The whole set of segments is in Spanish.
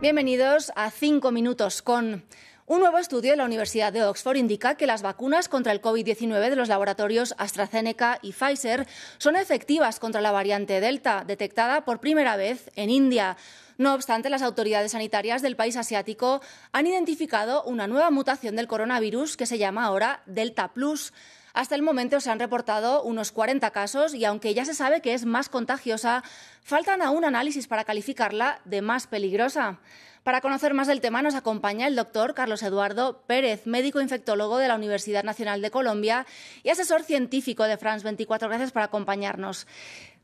Bienvenidos a 5 minutos con... Un nuevo estudio de la Universidad de Oxford indica que las vacunas contra el COVID-19 de los laboratorios AstraZeneca y Pfizer son efectivas contra la variante Delta, detectada por primera vez en India. No obstante, las autoridades sanitarias del país asiático han identificado una nueva mutación del coronavirus que se llama ahora Delta Plus. Hasta el momento se han reportado unos 40 casos y aunque ya se sabe que es más contagiosa, faltan aún análisis para calificarla de más peligrosa. Para conocer más del tema nos acompaña el doctor Carlos Eduardo Pérez, médico infectólogo de la Universidad Nacional de Colombia y asesor científico de France 24. Gracias por acompañarnos.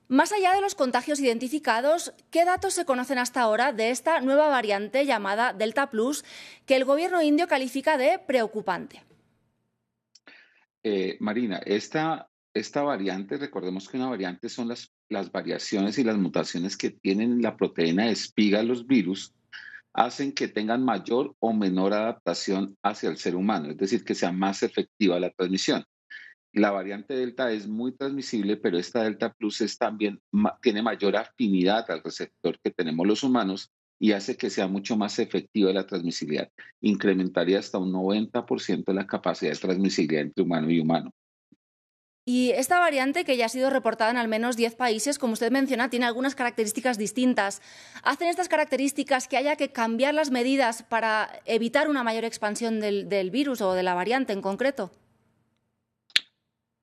Más allá de los contagios identificados, ¿qué datos se conocen hasta ahora de esta nueva variante llamada Delta Plus que el gobierno indio califica de preocupante? Eh, Marina, esta, esta variante, recordemos que una variante son las, las variaciones y las mutaciones que tienen la proteína de espiga los virus hacen que tengan mayor o menor adaptación hacia el ser humano, es decir, que sea más efectiva la transmisión. La variante Delta es muy transmisible, pero esta Delta Plus es también, tiene mayor afinidad al receptor que tenemos los humanos y hace que sea mucho más efectiva la transmisibilidad. Incrementaría hasta un 90% la capacidad de transmisibilidad entre humano y humano. Y esta variante, que ya ha sido reportada en al menos 10 países, como usted menciona, tiene algunas características distintas. ¿Hacen estas características que haya que cambiar las medidas para evitar una mayor expansión del, del virus o de la variante en concreto?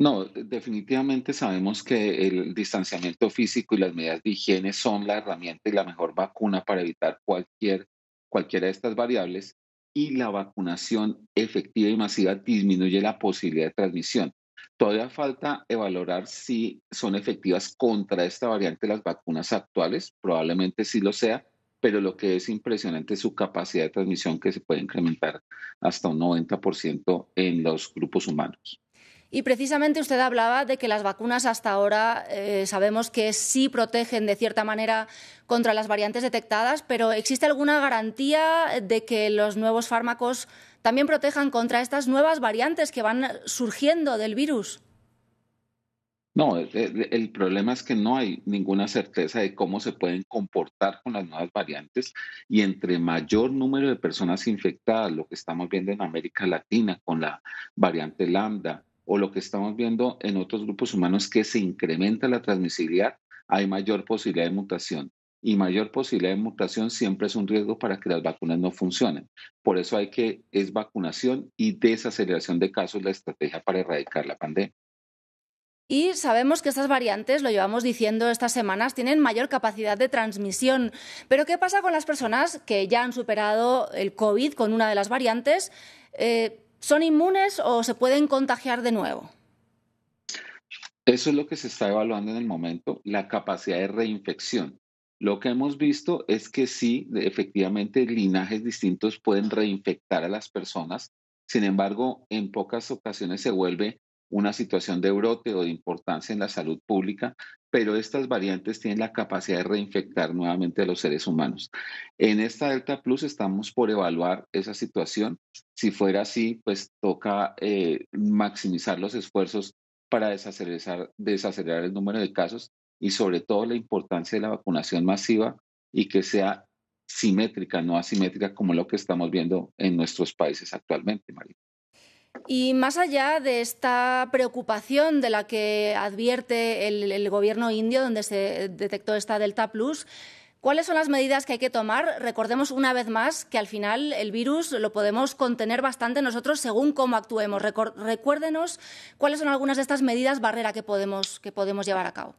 No, definitivamente sabemos que el distanciamiento físico y las medidas de higiene son la herramienta y la mejor vacuna para evitar cualquier, cualquiera de estas variables y la vacunación efectiva y masiva disminuye la posibilidad de transmisión. Todavía falta evaluar si son efectivas contra esta variante las vacunas actuales, probablemente sí lo sea, pero lo que es impresionante es su capacidad de transmisión que se puede incrementar hasta un 90% en los grupos humanos. Y precisamente usted hablaba de que las vacunas hasta ahora eh, sabemos que sí protegen de cierta manera contra las variantes detectadas, pero ¿existe alguna garantía de que los nuevos fármacos también protejan contra estas nuevas variantes que van surgiendo del virus? No, el, problema es que no hay ninguna certeza de cómo se pueden comportar con las nuevas variantes y entre mayor número de personas infectadas, lo que estamos viendo en América Latina con la variante lambda, o lo que estamos viendo en otros grupos humanos que se incrementa la transmisibilidad, hay mayor posibilidad de mutación. Y mayor posibilidad de mutación siempre es un riesgo para que las vacunas no funcionen. Por eso hay que, es vacunación y desaceleración de casos la estrategia para erradicar la pandemia. Y sabemos que estas variantes, lo llevamos diciendo estas semanas, tienen mayor capacidad de transmisión. Pero ¿qué pasa con las personas que ya han superado el COVID con una de las variantes? Eh, ¿Son inmunes o se pueden contagiar de nuevo? Eso es lo que se está evaluando en el momento, la capacidad de reinfección. Lo que hemos visto es que sí, efectivamente, linajes distintos pueden reinfectar a las personas. Sin embargo, en pocas ocasiones se vuelve una situación de brote o de importancia en la salud pública, pero estas variantes tienen la capacidad de reinfectar nuevamente a los seres humanos. En esta Delta Plus estamos por evaluar esa situación. Si fuera así, pues toca eh, maximizar los esfuerzos para desacelerar, desacelerar el número de casos y sobre todo la importancia de la vacunación masiva y que sea simétrica, no asimétrica como lo que estamos viendo en nuestros países actualmente, María. Y más allá de esta preocupación de la que advierte el, gobierno indio, donde se detectó esta Delta Plus, ¿Cuáles son las medidas que hay que tomar? Recordemos una vez más que al final el virus lo podemos contener bastante nosotros según cómo actuemos. Recuérdenos cuáles son algunas de estas medidas barrera que podemos, que podemos llevar a cabo.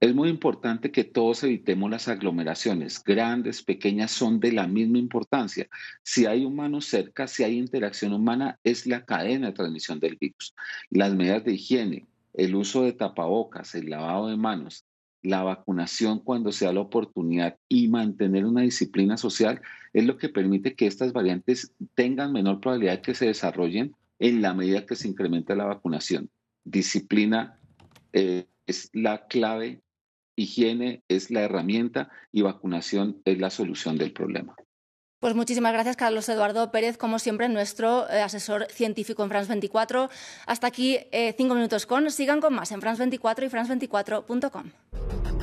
Es muy importante que todos evitemos las aglomeraciones, grandes, pequeñas, son de la misma importancia. Si hay humanos cerca, si hay interacción humana, es la cadena de transmisión del virus. Las medidas de higiene, el uso de tapabocas, el lavado de manos, la vacunación cuando sea la oportunidad y mantener una disciplina social es lo que permite que estas variantes tengan menor probabilidad de que se desarrollen en la medida que se incrementa la vacunación. Disciplina eh, es la clave higiene es la herramienta y vacunación es la solución del problema. Pues muchísimas gracias, Carlos Eduardo Pérez, como siempre, nuestro eh, asesor científico en France 24. Hasta aquí eh, cinco minutos con. Sigan con más en France 24 y France24.com.